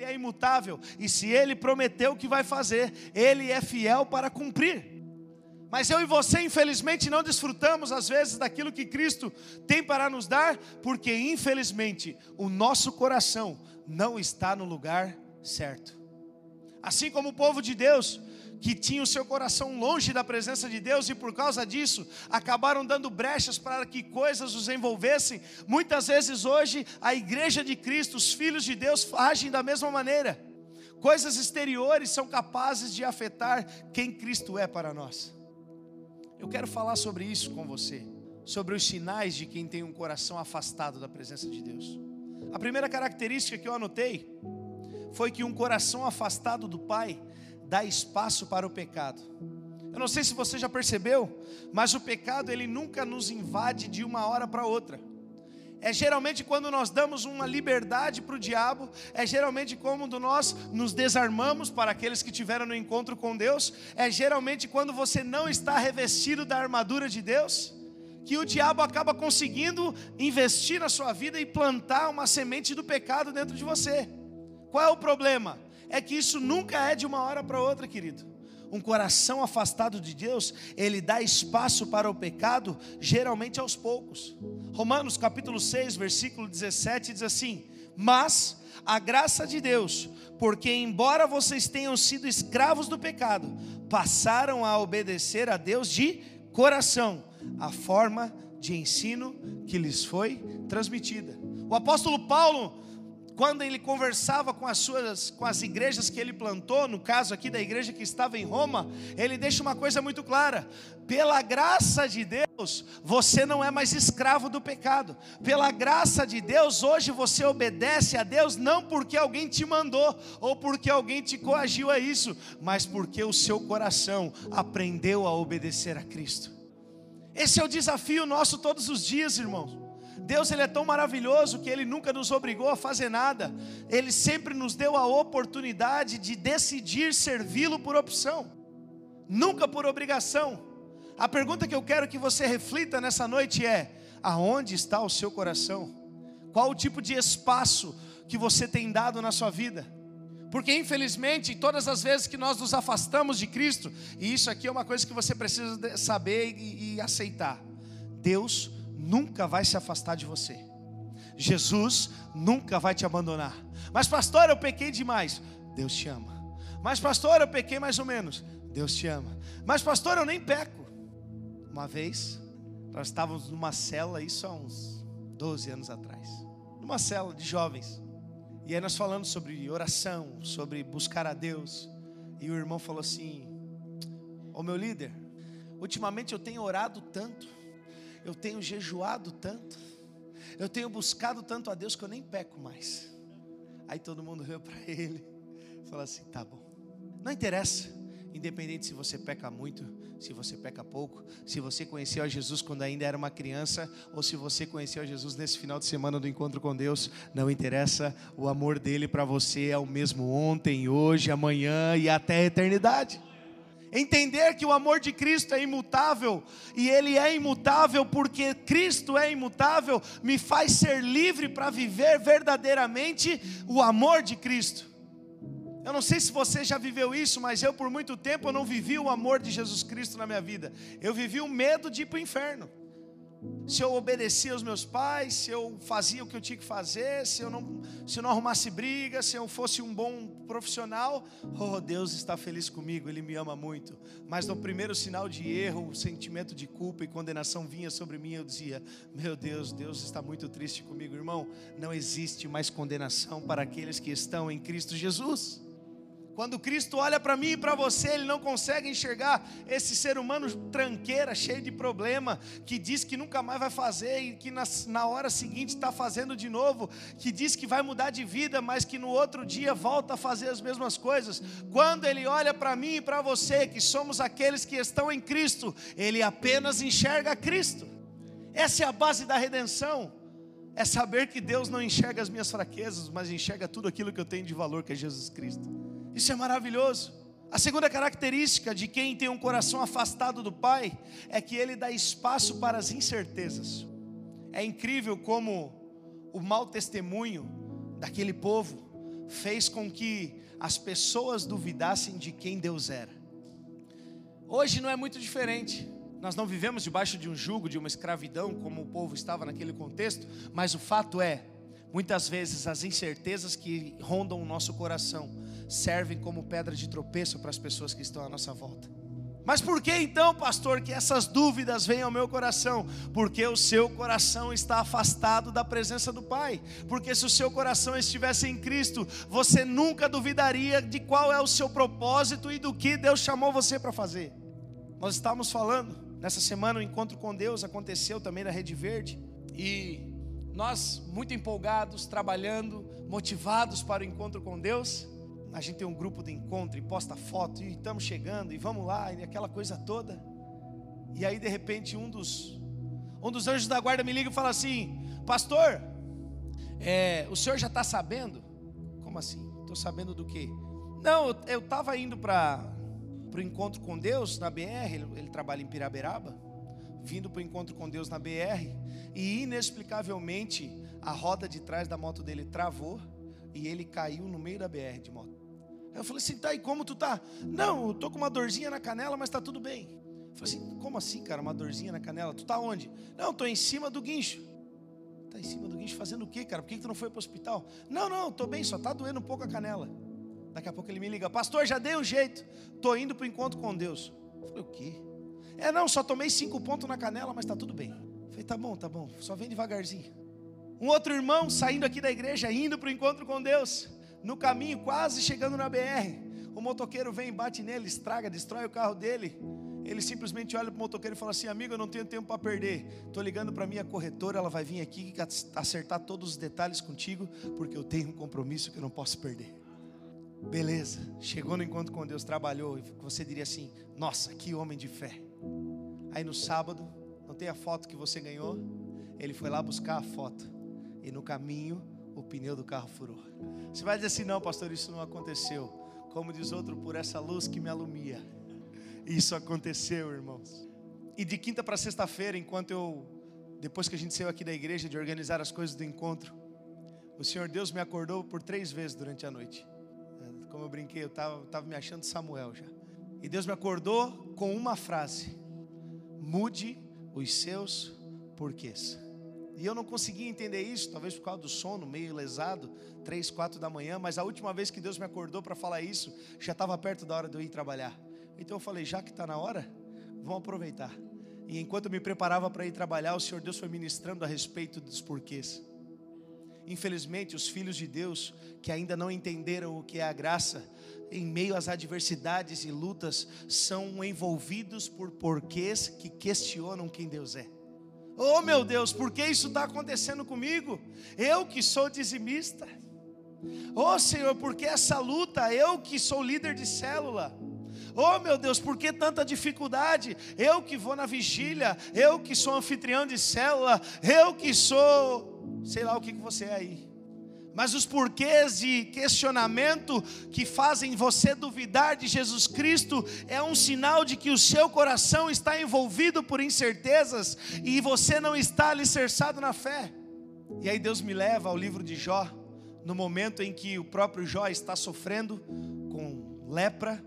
ele é imutável, e se ele prometeu que vai fazer, ele é fiel para cumprir. Mas eu e você, infelizmente, não desfrutamos às vezes daquilo que Cristo tem para nos dar, porque infelizmente o nosso coração não está no lugar certo. Assim como o povo de Deus, que tinha o seu coração longe da presença de Deus e por causa disso acabaram dando brechas para que coisas os envolvessem. Muitas vezes hoje a igreja de Cristo, os filhos de Deus agem da mesma maneira. Coisas exteriores são capazes de afetar quem Cristo é para nós. Eu quero falar sobre isso com você, sobre os sinais de quem tem um coração afastado da presença de Deus. A primeira característica que eu anotei foi que um coração afastado do Pai dá espaço para o pecado. Eu não sei se você já percebeu, mas o pecado ele nunca nos invade de uma hora para outra. É geralmente quando nós damos uma liberdade para o diabo, é geralmente quando nós nos desarmamos para aqueles que tiveram no encontro com Deus, é geralmente quando você não está revestido da armadura de Deus, que o diabo acaba conseguindo investir na sua vida e plantar uma semente do pecado dentro de você. Qual é o problema? É que isso nunca é de uma hora para outra, querido. Um coração afastado de Deus, ele dá espaço para o pecado, geralmente aos poucos. Romanos capítulo 6, versículo 17 diz assim: Mas a graça de Deus, porque embora vocês tenham sido escravos do pecado, passaram a obedecer a Deus de coração, a forma de ensino que lhes foi transmitida. O apóstolo Paulo, quando ele conversava com as suas com as igrejas que ele plantou, no caso aqui da igreja que estava em Roma, ele deixa uma coisa muito clara: pela graça de Deus, você não é mais escravo do pecado. Pela graça de Deus, hoje você obedece a Deus não porque alguém te mandou ou porque alguém te coagiu a isso, mas porque o seu coração aprendeu a obedecer a Cristo. Esse é o desafio nosso todos os dias, irmãos. Deus ele é tão maravilhoso que ele nunca nos obrigou a fazer nada. Ele sempre nos deu a oportunidade de decidir servi-lo por opção, nunca por obrigação. A pergunta que eu quero que você reflita nessa noite é: aonde está o seu coração? Qual o tipo de espaço que você tem dado na sua vida? Porque infelizmente, todas as vezes que nós nos afastamos de Cristo, e isso aqui é uma coisa que você precisa saber e, e aceitar. Deus nunca vai se afastar de você. Jesus nunca vai te abandonar. Mas pastor, eu pequei demais. Deus te ama. Mas pastor, eu pequei mais ou menos. Deus te ama. Mas pastor, eu nem peco. Uma vez, nós estávamos numa cela, isso há uns 12 anos atrás. Numa cela de jovens. E aí nós falando sobre oração, sobre buscar a Deus. E o irmão falou assim: Ô meu líder, ultimamente eu tenho orado tanto eu tenho jejuado tanto, eu tenho buscado tanto a Deus que eu nem peco mais. Aí todo mundo veio para ele falou assim: tá bom, não interessa, independente se você peca muito, se você peca pouco, se você conheceu a Jesus quando ainda era uma criança, ou se você conheceu a Jesus nesse final de semana do encontro com Deus, não interessa, o amor dele para você é o mesmo ontem, hoje, amanhã e até a eternidade. Entender que o amor de Cristo é imutável e ele é imutável porque Cristo é imutável, me faz ser livre para viver verdadeiramente o amor de Cristo. Eu não sei se você já viveu isso, mas eu por muito tempo eu não vivi o amor de Jesus Cristo na minha vida. Eu vivi o medo de ir para o inferno se eu obedecia aos meus pais, se eu fazia o que eu tinha que fazer, se eu não, se eu não arrumasse briga, se eu fosse um bom profissional, oh, Deus está feliz comigo, Ele me ama muito. Mas no primeiro sinal de erro, o sentimento de culpa e condenação vinha sobre mim, eu dizia: Meu Deus, Deus está muito triste comigo, irmão. Não existe mais condenação para aqueles que estão em Cristo Jesus. Quando Cristo olha para mim e para você, Ele não consegue enxergar esse ser humano tranqueira, cheio de problema, que diz que nunca mais vai fazer e que na, na hora seguinte está fazendo de novo, que diz que vai mudar de vida, mas que no outro dia volta a fazer as mesmas coisas. Quando Ele olha para mim e para você, que somos aqueles que estão em Cristo, Ele apenas enxerga Cristo. Essa é a base da redenção. É saber que Deus não enxerga as minhas fraquezas, mas enxerga tudo aquilo que eu tenho de valor, que é Jesus Cristo. Isso é maravilhoso. A segunda característica de quem tem um coração afastado do Pai é que ele dá espaço para as incertezas. É incrível como o mau testemunho daquele povo fez com que as pessoas duvidassem de quem Deus era. Hoje não é muito diferente. Nós não vivemos debaixo de um jugo, de uma escravidão, como o povo estava naquele contexto, mas o fato é, muitas vezes as incertezas que rondam o nosso coração servem como pedra de tropeço para as pessoas que estão à nossa volta. Mas por que então, pastor, que essas dúvidas vêm ao meu coração? Porque o seu coração está afastado da presença do Pai. Porque se o seu coração estivesse em Cristo, você nunca duvidaria de qual é o seu propósito e do que Deus chamou você para fazer. Nós estávamos falando, nessa semana o encontro com Deus aconteceu também na Rede Verde. E nós, muito empolgados, trabalhando, motivados para o encontro com Deus, a gente tem um grupo de encontro e posta foto e estamos chegando e vamos lá e aquela coisa toda. E aí de repente um dos um dos anjos da guarda me liga e fala assim: Pastor, é, o senhor já está sabendo? Como assim? Estou sabendo do quê? Não, eu estava indo para o encontro com Deus na BR, ele, ele trabalha em Piraberaba, vindo para o encontro com Deus na BR, e inexplicavelmente a roda de trás da moto dele travou e ele caiu no meio da BR de moto. Eu falei assim, tá, e como tu tá? Não, eu tô com uma dorzinha na canela, mas tá tudo bem. Eu falei assim, como assim, cara, uma dorzinha na canela? Tu tá onde? Não, tô em cima do guincho. Tá em cima do guincho fazendo o quê, cara? Por que, que tu não foi para o hospital? Não, não, tô bem, só tá doendo um pouco a canela. Daqui a pouco ele me liga, pastor, já dei um jeito, tô indo para o encontro com Deus. Eu falei, o quê? É, não, só tomei cinco pontos na canela, mas tá tudo bem. Falei, tá bom, tá bom, só vem devagarzinho. Um outro irmão saindo aqui da igreja, indo para o encontro com Deus no caminho, quase chegando na BR, o motoqueiro vem, bate nele, estraga, destrói o carro dele. Ele simplesmente olha para o motoqueiro e fala assim: Amigo, eu não tenho tempo para perder. Estou ligando para a minha corretora, ela vai vir aqui acertar todos os detalhes contigo, porque eu tenho um compromisso que eu não posso perder. Beleza, chegou no encontro com Deus, trabalhou, você diria assim: Nossa, que homem de fé. Aí no sábado, não tem a foto que você ganhou? Ele foi lá buscar a foto, e no caminho, o pneu do carro furou. Você vai dizer assim: não, pastor, isso não aconteceu. Como diz outro, por essa luz que me alumia. Isso aconteceu, irmãos. E de quinta para sexta-feira, enquanto eu, depois que a gente saiu aqui da igreja de organizar as coisas do encontro, o Senhor Deus me acordou por três vezes durante a noite. Como eu brinquei, eu estava tava me achando Samuel já. E Deus me acordou com uma frase: mude os seus porquês. E eu não conseguia entender isso, talvez por causa do sono, meio lesado, três, quatro da manhã, mas a última vez que Deus me acordou para falar isso, já estava perto da hora de eu ir trabalhar. Então eu falei, já que está na hora, vamos aproveitar. E enquanto eu me preparava para ir trabalhar, o Senhor Deus foi ministrando a respeito dos porquês. Infelizmente, os filhos de Deus que ainda não entenderam o que é a graça, em meio às adversidades e lutas, são envolvidos por porquês que questionam quem Deus é. Oh meu Deus, por que isso está acontecendo comigo? Eu que sou dizimista. Oh Senhor, por que essa luta? Eu que sou líder de célula. Oh meu Deus, por que tanta dificuldade? Eu que vou na vigília, eu que sou anfitrião de célula, eu que sou, sei lá o que, que você é aí mas os porquês de questionamento que fazem você duvidar de Jesus Cristo é um sinal de que o seu coração está envolvido por incertezas e você não está alicerçado na fé. E aí Deus me leva ao livro de Jó, no momento em que o próprio Jó está sofrendo com lepra,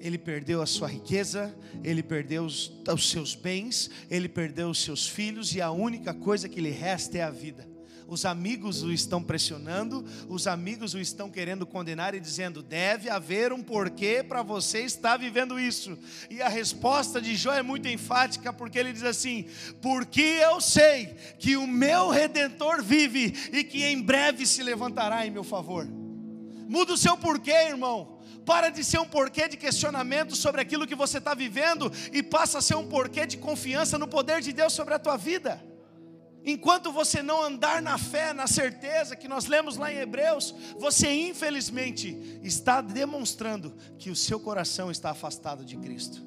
ele perdeu a sua riqueza, ele perdeu os, os seus bens, ele perdeu os seus filhos e a única coisa que lhe resta é a vida os amigos o estão pressionando, os amigos o estão querendo condenar e dizendo: deve haver um porquê para você estar vivendo isso. E a resposta de Jó é muito enfática, porque ele diz assim: porque eu sei que o meu redentor vive e que em breve se levantará em meu favor. Muda o seu porquê, irmão. Para de ser um porquê de questionamento sobre aquilo que você está vivendo e passa a ser um porquê de confiança no poder de Deus sobre a tua vida. Enquanto você não andar na fé, na certeza que nós lemos lá em Hebreus, você infelizmente está demonstrando que o seu coração está afastado de Cristo.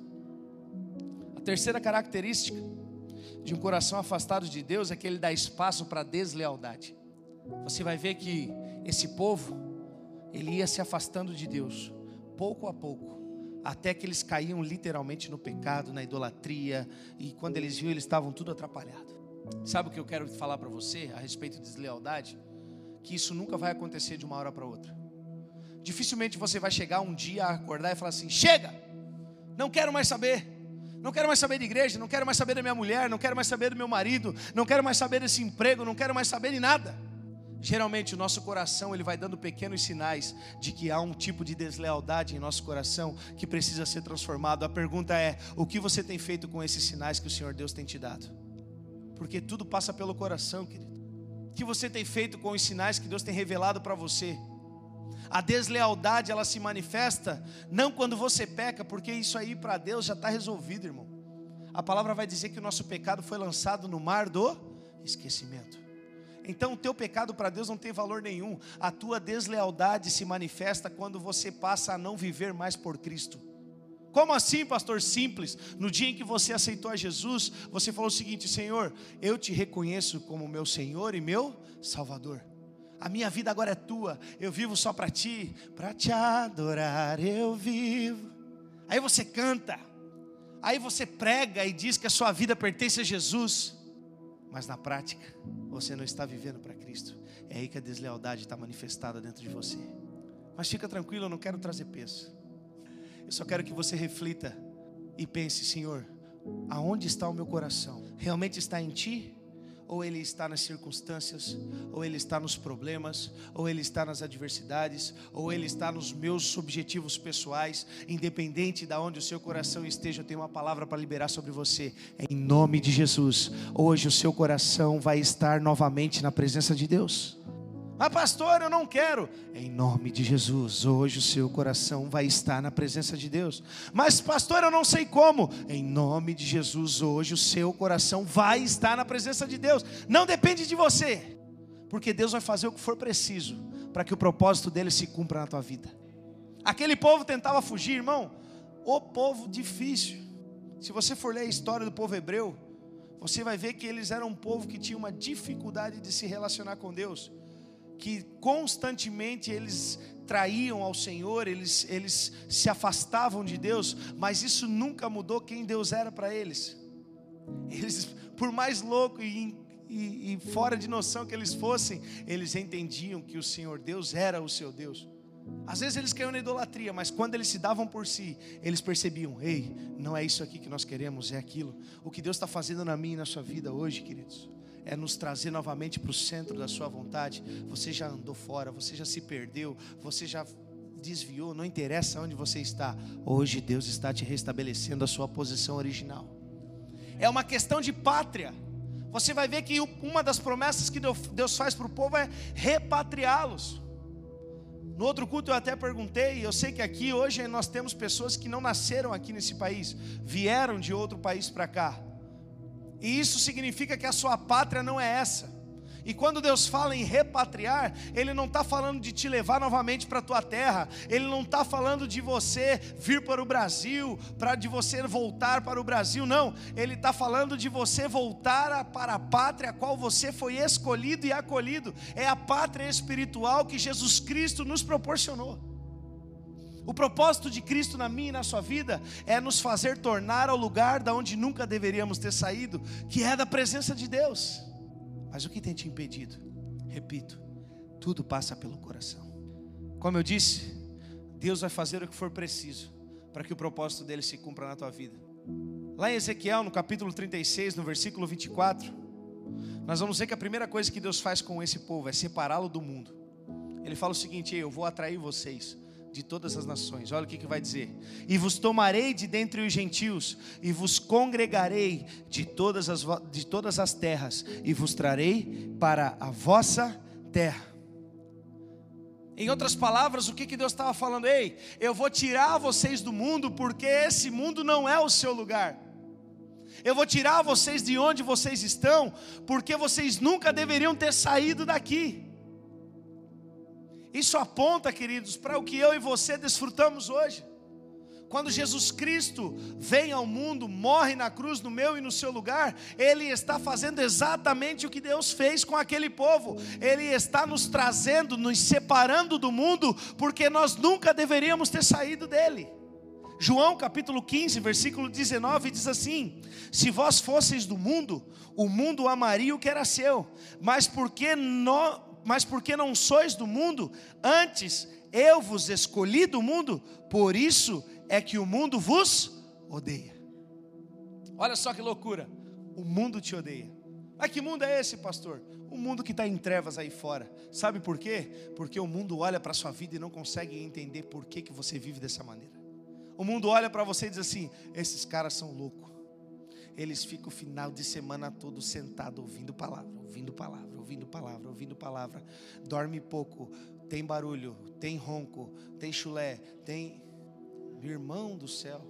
A terceira característica de um coração afastado de Deus é que ele dá espaço para deslealdade. Você vai ver que esse povo, ele ia se afastando de Deus, pouco a pouco, até que eles caíam literalmente no pecado, na idolatria, e quando eles viam, eles estavam tudo atrapalhado. Sabe o que eu quero falar para você a respeito de deslealdade? Que isso nunca vai acontecer de uma hora para outra. dificilmente você vai chegar um dia a acordar e falar assim: chega, não quero mais saber. Não quero mais saber de igreja, não quero mais saber da minha mulher, não quero mais saber do meu marido, não quero mais saber desse emprego, não quero mais saber de nada. Geralmente o nosso coração ele vai dando pequenos sinais de que há um tipo de deslealdade em nosso coração que precisa ser transformado. A pergunta é: o que você tem feito com esses sinais que o Senhor Deus tem te dado? Porque tudo passa pelo coração, querido. O que você tem feito com os sinais que Deus tem revelado para você? A deslealdade ela se manifesta não quando você peca, porque isso aí para Deus já está resolvido, irmão. A palavra vai dizer que o nosso pecado foi lançado no mar do esquecimento. Então o teu pecado para Deus não tem valor nenhum. A tua deslealdade se manifesta quando você passa a não viver mais por Cristo. Como assim, pastor? Simples. No dia em que você aceitou a Jesus, você falou o seguinte: Senhor, eu te reconheço como meu Senhor e meu Salvador. A minha vida agora é tua, eu vivo só para ti, para te adorar eu vivo. Aí você canta, aí você prega e diz que a sua vida pertence a Jesus, mas na prática você não está vivendo para Cristo. É aí que a deslealdade está manifestada dentro de você. Mas fica tranquilo, eu não quero trazer peso. Eu só quero que você reflita e pense, Senhor, aonde está o meu coração? Realmente está em Ti? ou ele está nas circunstâncias, ou ele está nos problemas, ou ele está nas adversidades, ou ele está nos meus objetivos pessoais, independente de onde o seu coração esteja, eu tenho uma palavra para liberar sobre você. Em nome de Jesus, hoje o seu coração vai estar novamente na presença de Deus. Mas, pastor, eu não quero. Em nome de Jesus, hoje o seu coração vai estar na presença de Deus. Mas, pastor, eu não sei como. Em nome de Jesus, hoje o seu coração vai estar na presença de Deus. Não depende de você, porque Deus vai fazer o que for preciso para que o propósito dele se cumpra na tua vida. Aquele povo tentava fugir, irmão. O povo difícil. Se você for ler a história do povo hebreu, você vai ver que eles eram um povo que tinha uma dificuldade de se relacionar com Deus que constantemente eles traíam ao Senhor, eles, eles se afastavam de Deus, mas isso nunca mudou quem Deus era para eles. Eles, por mais louco e, e, e fora de noção que eles fossem, eles entendiam que o Senhor Deus era o seu Deus. Às vezes eles caíam na idolatria, mas quando eles se davam por si, eles percebiam: ei, não é isso aqui que nós queremos, é aquilo. O que Deus está fazendo na minha e na sua vida hoje, queridos é nos trazer novamente para o centro da sua vontade. Você já andou fora, você já se perdeu, você já desviou, não interessa onde você está. Hoje Deus está te restabelecendo a sua posição original. É uma questão de pátria. Você vai ver que uma das promessas que Deus faz para o povo é repatriá-los. No outro culto eu até perguntei, eu sei que aqui hoje nós temos pessoas que não nasceram aqui nesse país, vieram de outro país para cá. E isso significa que a sua pátria não é essa. E quando Deus fala em repatriar, Ele não está falando de te levar novamente para a tua terra, Ele não está falando de você vir para o Brasil, para de você voltar para o Brasil, não. Ele está falando de você voltar para a pátria a qual você foi escolhido e acolhido. É a pátria espiritual que Jesus Cristo nos proporcionou. O propósito de Cristo na minha e na sua vida é nos fazer tornar ao lugar da onde nunca deveríamos ter saído, que é da presença de Deus. Mas o que tem te impedido? Repito, tudo passa pelo coração. Como eu disse, Deus vai fazer o que for preciso para que o propósito dele se cumpra na tua vida. Lá em Ezequiel, no capítulo 36, no versículo 24, nós vamos ver que a primeira coisa que Deus faz com esse povo é separá-lo do mundo. Ele fala o seguinte: Eu vou atrair vocês de todas as nações. Olha o que, que vai dizer: E vos tomarei de dentre os gentios, e vos congregarei de todas as, de todas as terras, e vos trarei para a vossa terra. Em outras palavras, o que, que Deus estava falando? Ei, eu vou tirar vocês do mundo, porque esse mundo não é o seu lugar. Eu vou tirar vocês de onde vocês estão, porque vocês nunca deveriam ter saído daqui. Isso aponta, queridos, para o que eu e você desfrutamos hoje. Quando Jesus Cristo vem ao mundo, morre na cruz no meu e no seu lugar, Ele está fazendo exatamente o que Deus fez com aquele povo. Ele está nos trazendo, nos separando do mundo, porque nós nunca deveríamos ter saído dele. João capítulo 15, versículo 19 diz assim: Se vós fosseis do mundo, o mundo amaria o que era seu, mas porque, no, mas porque não sois do mundo, antes eu vos escolhi do mundo, por isso é que o mundo vos odeia. Olha só que loucura, o mundo te odeia. Mas que mundo é esse, pastor? O mundo que está em trevas aí fora. Sabe por quê? Porque o mundo olha para a sua vida e não consegue entender por que, que você vive dessa maneira. O mundo olha para você e diz assim: esses caras são loucos. Eles ficam o final de semana todo sentado ouvindo palavra, ouvindo palavra, ouvindo palavra, ouvindo palavra. Dorme pouco, tem barulho, tem ronco, tem chulé, tem. Meu irmão do céu.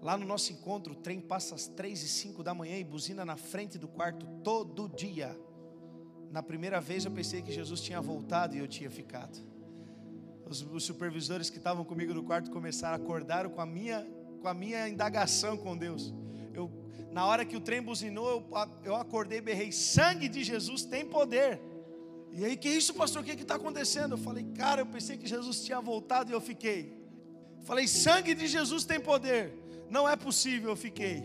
Lá no nosso encontro, o trem passa às três e cinco da manhã e buzina na frente do quarto todo dia. Na primeira vez eu pensei que Jesus tinha voltado e eu tinha ficado. Os, os supervisores que estavam comigo no quarto começaram a acordar com a minha, com a minha indagação com Deus. Na hora que o trem buzinou, eu, eu acordei berrei: sangue de Jesus tem poder. E aí, que isso, pastor? O que está acontecendo? Eu falei, cara, eu pensei que Jesus tinha voltado e eu fiquei. Falei, sangue de Jesus tem poder. Não é possível, eu fiquei.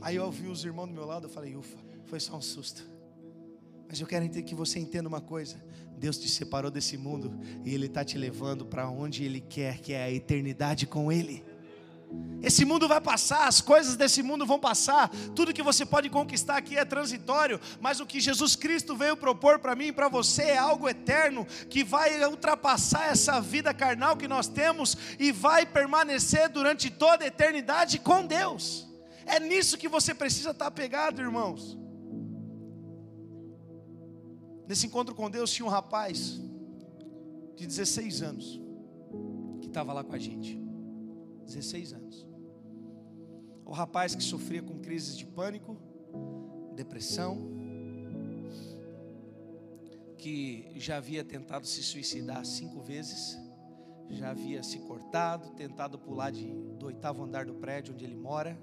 Aí eu ouvi os irmãos do meu lado, eu falei, ufa, foi só um susto. Mas eu quero que você entenda uma coisa: Deus te separou desse mundo e Ele está te levando para onde Ele quer, que é a eternidade com Ele. Esse mundo vai passar, as coisas desse mundo vão passar, tudo que você pode conquistar aqui é transitório, mas o que Jesus Cristo veio propor para mim e para você é algo eterno, que vai ultrapassar essa vida carnal que nós temos e vai permanecer durante toda a eternidade com Deus. É nisso que você precisa estar apegado, irmãos. Nesse encontro com Deus tinha um rapaz de 16 anos que estava lá com a gente. 16 anos. O rapaz que sofria com crises de pânico, depressão, que já havia tentado se suicidar cinco vezes, já havia se cortado, tentado pular de, do oitavo andar do prédio onde ele mora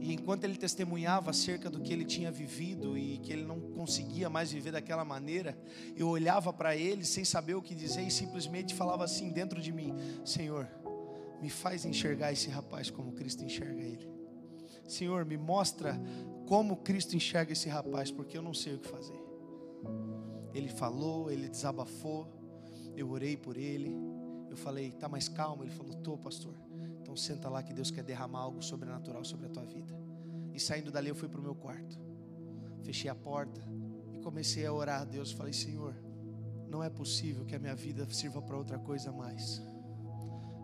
e enquanto ele testemunhava acerca do que ele tinha vivido e que ele não conseguia mais viver daquela maneira, eu olhava para ele sem saber o que dizer e simplesmente falava assim dentro de mim: Senhor, me faz enxergar esse rapaz como Cristo enxerga ele. Senhor, me mostra como Cristo enxerga esse rapaz, porque eu não sei o que fazer. Ele falou, ele desabafou, eu orei por ele. Eu falei, tá mais calmo? Ele falou, tô, pastor. Então senta lá que Deus quer derramar algo sobrenatural sobre a tua vida. E saindo dali eu fui para o meu quarto. Fechei a porta e comecei a orar a Deus. Falei, Senhor, não é possível que a minha vida sirva para outra coisa mais.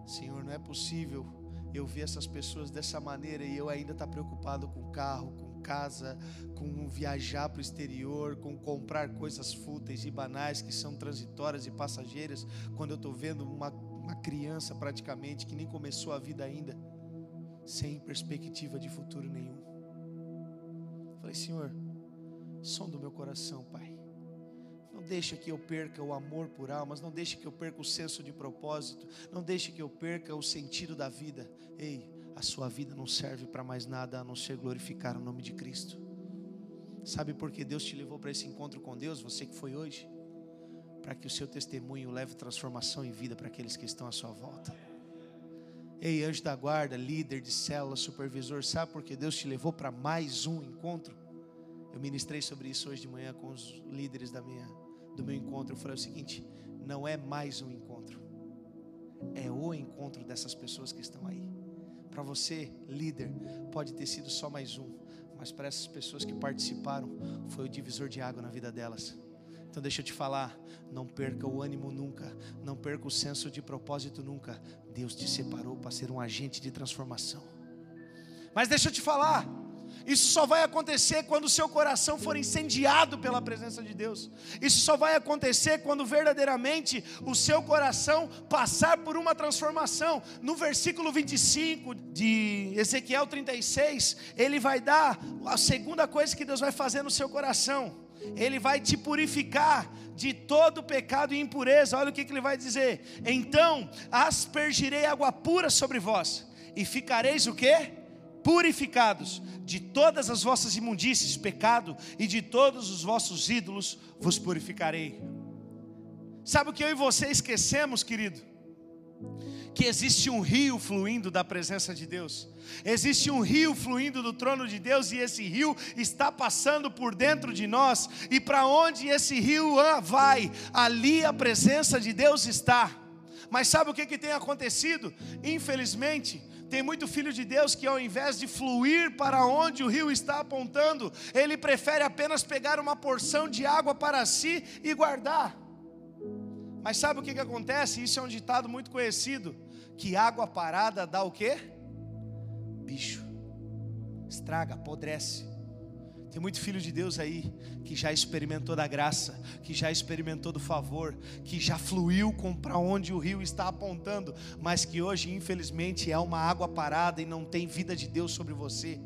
Senhor, não é possível eu ver essas pessoas dessa maneira e eu ainda estar tá preocupado com carro, com casa, com viajar para o exterior, com comprar coisas fúteis e banais que são transitórias e passageiras, quando eu estou vendo uma uma criança praticamente que nem começou a vida ainda, sem perspectiva de futuro nenhum. Falei, Senhor, som do meu coração, Pai. Não deixe que eu perca o amor por almas, não deixe que eu perca o senso de propósito, não deixe que eu perca o sentido da vida. Ei, a sua vida não serve para mais nada a não ser glorificar o nome de Cristo. Sabe por que Deus te levou para esse encontro com Deus, você que foi hoje? para que o seu testemunho leve transformação em vida para aqueles que estão à sua volta. Ei, anjo da guarda, líder de célula, supervisor, sabe por que Deus te levou para mais um encontro? Eu ministrei sobre isso hoje de manhã com os líderes da minha, do meu encontro. Eu falei o seguinte: não é mais um encontro, é o encontro dessas pessoas que estão aí. Para você, líder, pode ter sido só mais um, mas para essas pessoas que participaram, foi o divisor de água na vida delas. Então deixa eu te falar, não perca o ânimo nunca, não perca o senso de propósito nunca. Deus te separou para ser um agente de transformação. Mas deixa eu te falar, isso só vai acontecer quando o seu coração for incendiado pela presença de Deus. Isso só vai acontecer quando verdadeiramente o seu coração passar por uma transformação. No versículo 25 de Ezequiel 36, ele vai dar a segunda coisa que Deus vai fazer no seu coração. Ele vai te purificar de todo pecado e impureza. Olha o que, que ele vai dizer: Então aspergirei água pura sobre vós, e ficareis o que? Purificados de todas as vossas imundícies, pecado, e de todos os vossos ídolos vos purificarei. Sabe o que eu e você esquecemos, querido? que existe um rio fluindo da presença de Deus. Existe um rio fluindo do trono de Deus e esse rio está passando por dentro de nós. E para onde esse rio vai, ali a presença de Deus está. Mas sabe o que, que tem acontecido? Infelizmente, tem muito filho de Deus que ao invés de fluir para onde o rio está apontando, ele prefere apenas pegar uma porção de água para si e guardar. Mas sabe o que, que acontece? Isso é um ditado muito conhecido: que água parada dá o quê? Bicho, estraga, apodrece. Tem muito filho de Deus aí que já experimentou da graça, que já experimentou do favor, que já fluiu para onde o rio está apontando, mas que hoje, infelizmente, é uma água parada e não tem vida de Deus sobre você.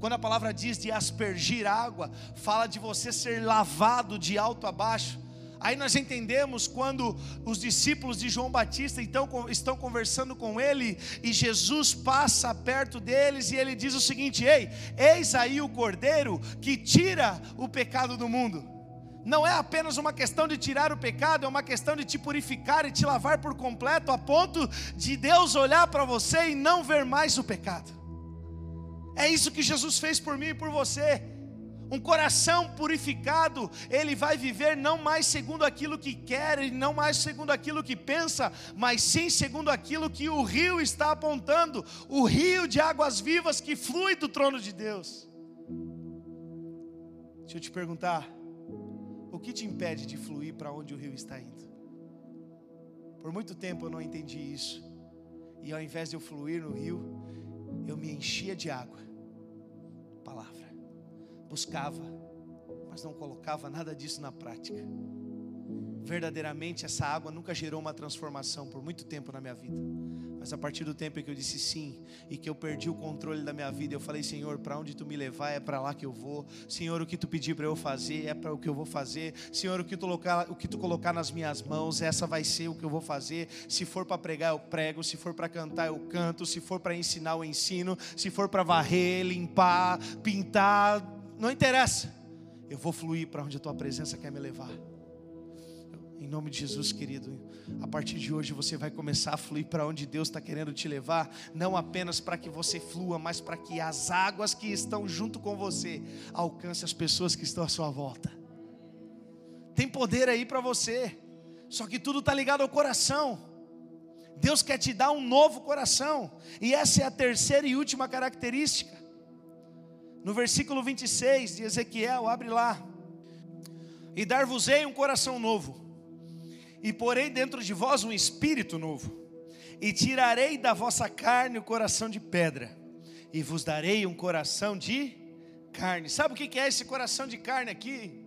Quando a palavra diz de aspergir água, fala de você ser lavado de alto a baixo. Aí nós entendemos quando os discípulos de João Batista então, estão conversando com ele e Jesus passa perto deles e ele diz o seguinte: Ei, eis aí o cordeiro que tira o pecado do mundo. Não é apenas uma questão de tirar o pecado, é uma questão de te purificar e te lavar por completo, a ponto de Deus olhar para você e não ver mais o pecado. É isso que Jesus fez por mim e por você. Um coração purificado, ele vai viver não mais segundo aquilo que quer, não mais segundo aquilo que pensa, mas sim segundo aquilo que o rio está apontando o rio de águas vivas que flui do trono de Deus. Deixa eu te perguntar, o que te impede de fluir para onde o rio está indo? Por muito tempo eu não entendi isso, e ao invés de eu fluir no rio, eu me enchia de água, palavra buscava, mas não colocava nada disso na prática. Verdadeiramente, essa água nunca gerou uma transformação por muito tempo na minha vida. Mas a partir do tempo em que eu disse sim e que eu perdi o controle da minha vida, eu falei: Senhor, para onde tu me levar é para lá que eu vou. Senhor, o que tu pedir para eu fazer é para o que eu vou fazer. Senhor, o que tu colocar, o que tu colocar nas minhas mãos, essa vai ser o que eu vou fazer. Se for para pregar, eu prego. Se for para cantar, eu canto. Se for para ensinar, eu ensino. Se for para varrer, limpar, pintar, não interessa. Eu vou fluir para onde a tua presença quer me levar. Em nome de Jesus, querido, a partir de hoje você vai começar a fluir para onde Deus está querendo te levar, não apenas para que você flua, mas para que as águas que estão junto com você alcancem as pessoas que estão à sua volta. Tem poder aí para você, só que tudo está ligado ao coração. Deus quer te dar um novo coração, e essa é a terceira e última característica. No versículo 26 de Ezequiel, abre lá. E dar-vos-ei um coração novo, e porei dentro de vós um espírito novo, e tirarei da vossa carne o coração de pedra, e vos darei um coração de carne. Sabe o que é esse coração de carne aqui?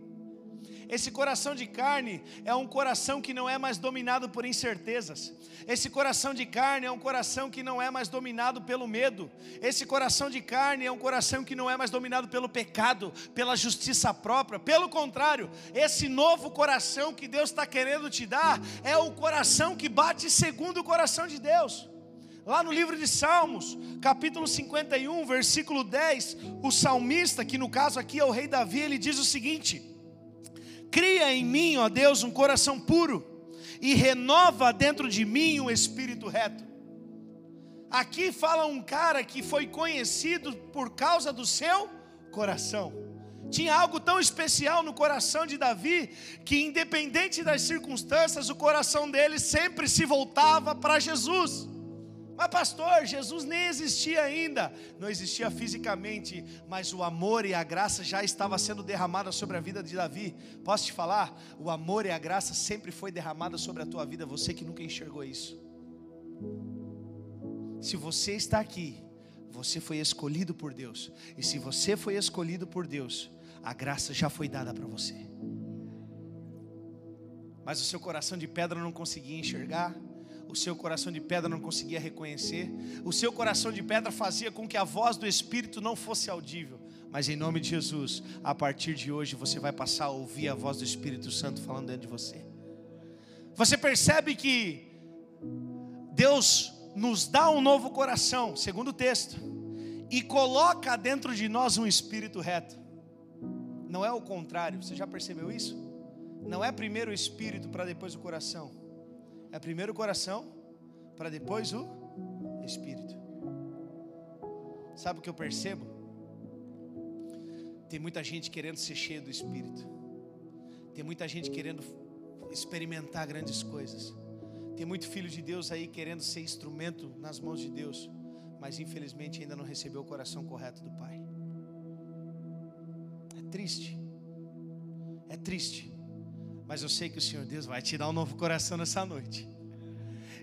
Esse coração de carne é um coração que não é mais dominado por incertezas. Esse coração de carne é um coração que não é mais dominado pelo medo. Esse coração de carne é um coração que não é mais dominado pelo pecado, pela justiça própria. Pelo contrário, esse novo coração que Deus está querendo te dar é o coração que bate segundo o coração de Deus. Lá no livro de Salmos, capítulo 51, versículo 10, o salmista, que no caso aqui é o rei Davi, ele diz o seguinte: Cria em mim, ó Deus, um coração puro e renova dentro de mim um espírito reto. Aqui fala um cara que foi conhecido por causa do seu coração. Tinha algo tão especial no coração de Davi que, independente das circunstâncias, o coração dele sempre se voltava para Jesus. Mas, pastor, Jesus nem existia ainda, não existia fisicamente, mas o amor e a graça já estava sendo derramada sobre a vida de Davi. Posso te falar? O amor e a graça sempre foi derramada sobre a tua vida, você que nunca enxergou isso. Se você está aqui, você foi escolhido por Deus, e se você foi escolhido por Deus, a graça já foi dada para você. Mas o seu coração de pedra não conseguia enxergar, o seu coração de pedra não conseguia reconhecer, o seu coração de pedra fazia com que a voz do Espírito não fosse audível. Mas em nome de Jesus, a partir de hoje você vai passar a ouvir a voz do Espírito Santo falando dentro de você. Você percebe que Deus nos dá um novo coração, segundo o texto, e coloca dentro de nós um espírito reto. Não é o contrário, você já percebeu isso? Não é primeiro o espírito para depois o coração. É primeiro o coração para depois o Espírito. Sabe o que eu percebo? Tem muita gente querendo ser cheio do Espírito. Tem muita gente querendo experimentar grandes coisas. Tem muito filho de Deus aí querendo ser instrumento nas mãos de Deus, mas infelizmente ainda não recebeu o coração correto do Pai. É triste. É triste. Mas eu sei que o Senhor Deus vai te dar um novo coração nessa noite.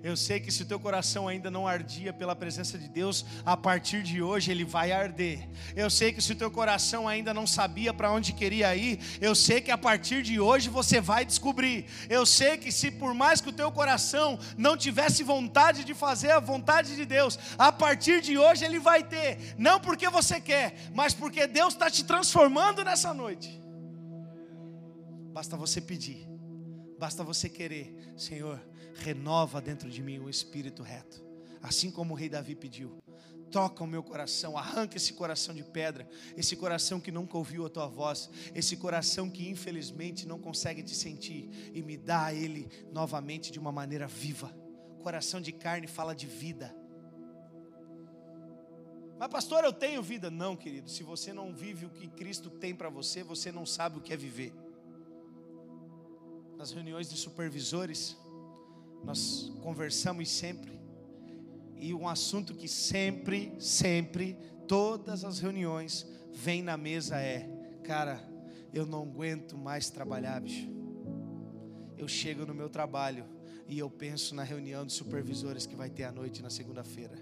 Eu sei que se o teu coração ainda não ardia pela presença de Deus, a partir de hoje ele vai arder. Eu sei que se o teu coração ainda não sabia para onde queria ir, eu sei que a partir de hoje você vai descobrir. Eu sei que se por mais que o teu coração não tivesse vontade de fazer a vontade de Deus, a partir de hoje ele vai ter, não porque você quer, mas porque Deus está te transformando nessa noite. Basta você pedir, basta você querer, Senhor renova dentro de mim um espírito reto, assim como o rei Davi pediu. Toca o meu coração, arranca esse coração de pedra, esse coração que nunca ouviu a tua voz, esse coração que infelizmente não consegue te sentir, e me dá ele novamente de uma maneira viva. Coração de carne fala de vida. Mas, pastor, eu tenho vida. Não, querido, se você não vive o que Cristo tem para você, você não sabe o que é viver. Nas reuniões de supervisores, nós conversamos sempre. E um assunto que sempre, sempre, todas as reuniões vem na mesa é: cara, eu não aguento mais trabalhar, bicho. Eu chego no meu trabalho e eu penso na reunião de supervisores que vai ter à noite na segunda-feira.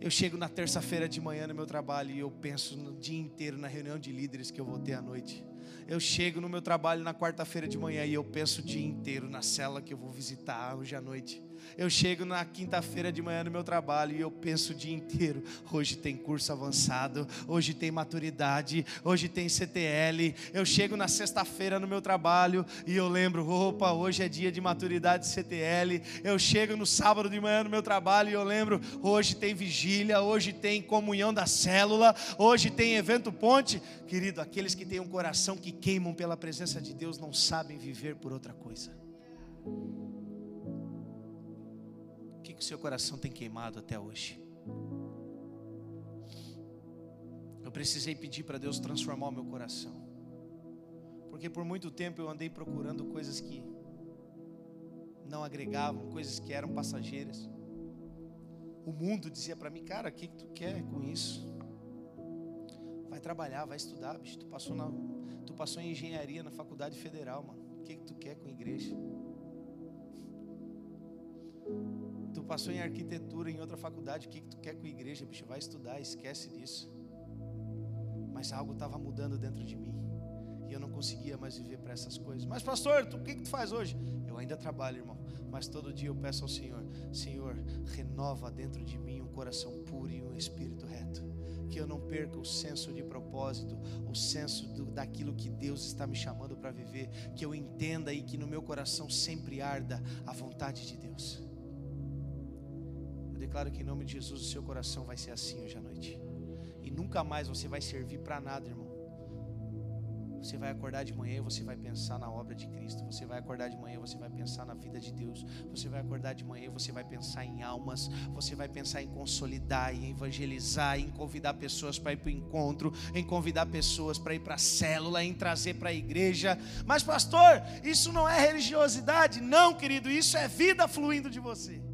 Eu chego na terça-feira de manhã no meu trabalho e eu penso no dia inteiro na reunião de líderes que eu vou ter à noite. Eu chego no meu trabalho na quarta-feira de manhã e eu penso o dia inteiro na cela que eu vou visitar hoje à noite. Eu chego na quinta-feira de manhã no meu trabalho e eu penso o dia inteiro: hoje tem curso avançado, hoje tem maturidade, hoje tem CTL. Eu chego na sexta-feira no meu trabalho e eu lembro: opa, hoje é dia de maturidade CTL. Eu chego no sábado de manhã no meu trabalho e eu lembro: hoje tem vigília, hoje tem comunhão da célula, hoje tem evento ponte. Querido, aqueles que têm um coração que queimam pela presença de Deus não sabem viver por outra coisa que, que o seu coração tem queimado até hoje? Eu precisei pedir para Deus transformar o meu coração, porque por muito tempo eu andei procurando coisas que não agregavam, coisas que eram passageiras. O mundo dizia para mim, cara, o que, que tu quer com isso? Vai trabalhar, vai estudar, bicho. Tu passou, na, tu passou em engenharia na faculdade federal, mano. O que, que tu quer com igreja? Tu passou em arquitetura em outra faculdade, o que, que tu quer com a igreja, bicho? Vai estudar, esquece disso. Mas algo estava mudando dentro de mim. E eu não conseguia mais viver para essas coisas. Mas, pastor, o que, que tu faz hoje? Eu ainda trabalho, irmão. Mas todo dia eu peço ao Senhor: Senhor, renova dentro de mim um coração puro e um espírito reto que eu não perca o senso de propósito, o senso do, daquilo que Deus está me chamando para viver, que eu entenda e que no meu coração sempre arda a vontade de Deus declaro que em nome de Jesus o seu coração vai ser assim hoje à noite. E nunca mais você vai servir para nada, irmão. Você vai acordar de manhã e você vai pensar na obra de Cristo. Você vai acordar de manhã e você vai pensar na vida de Deus. Você vai acordar de manhã e você vai pensar em almas. Você vai pensar em consolidar, em evangelizar, em convidar pessoas para ir para o encontro, em convidar pessoas para ir para a célula, em trazer para a igreja. Mas, pastor, isso não é religiosidade? Não, querido, isso é vida fluindo de você.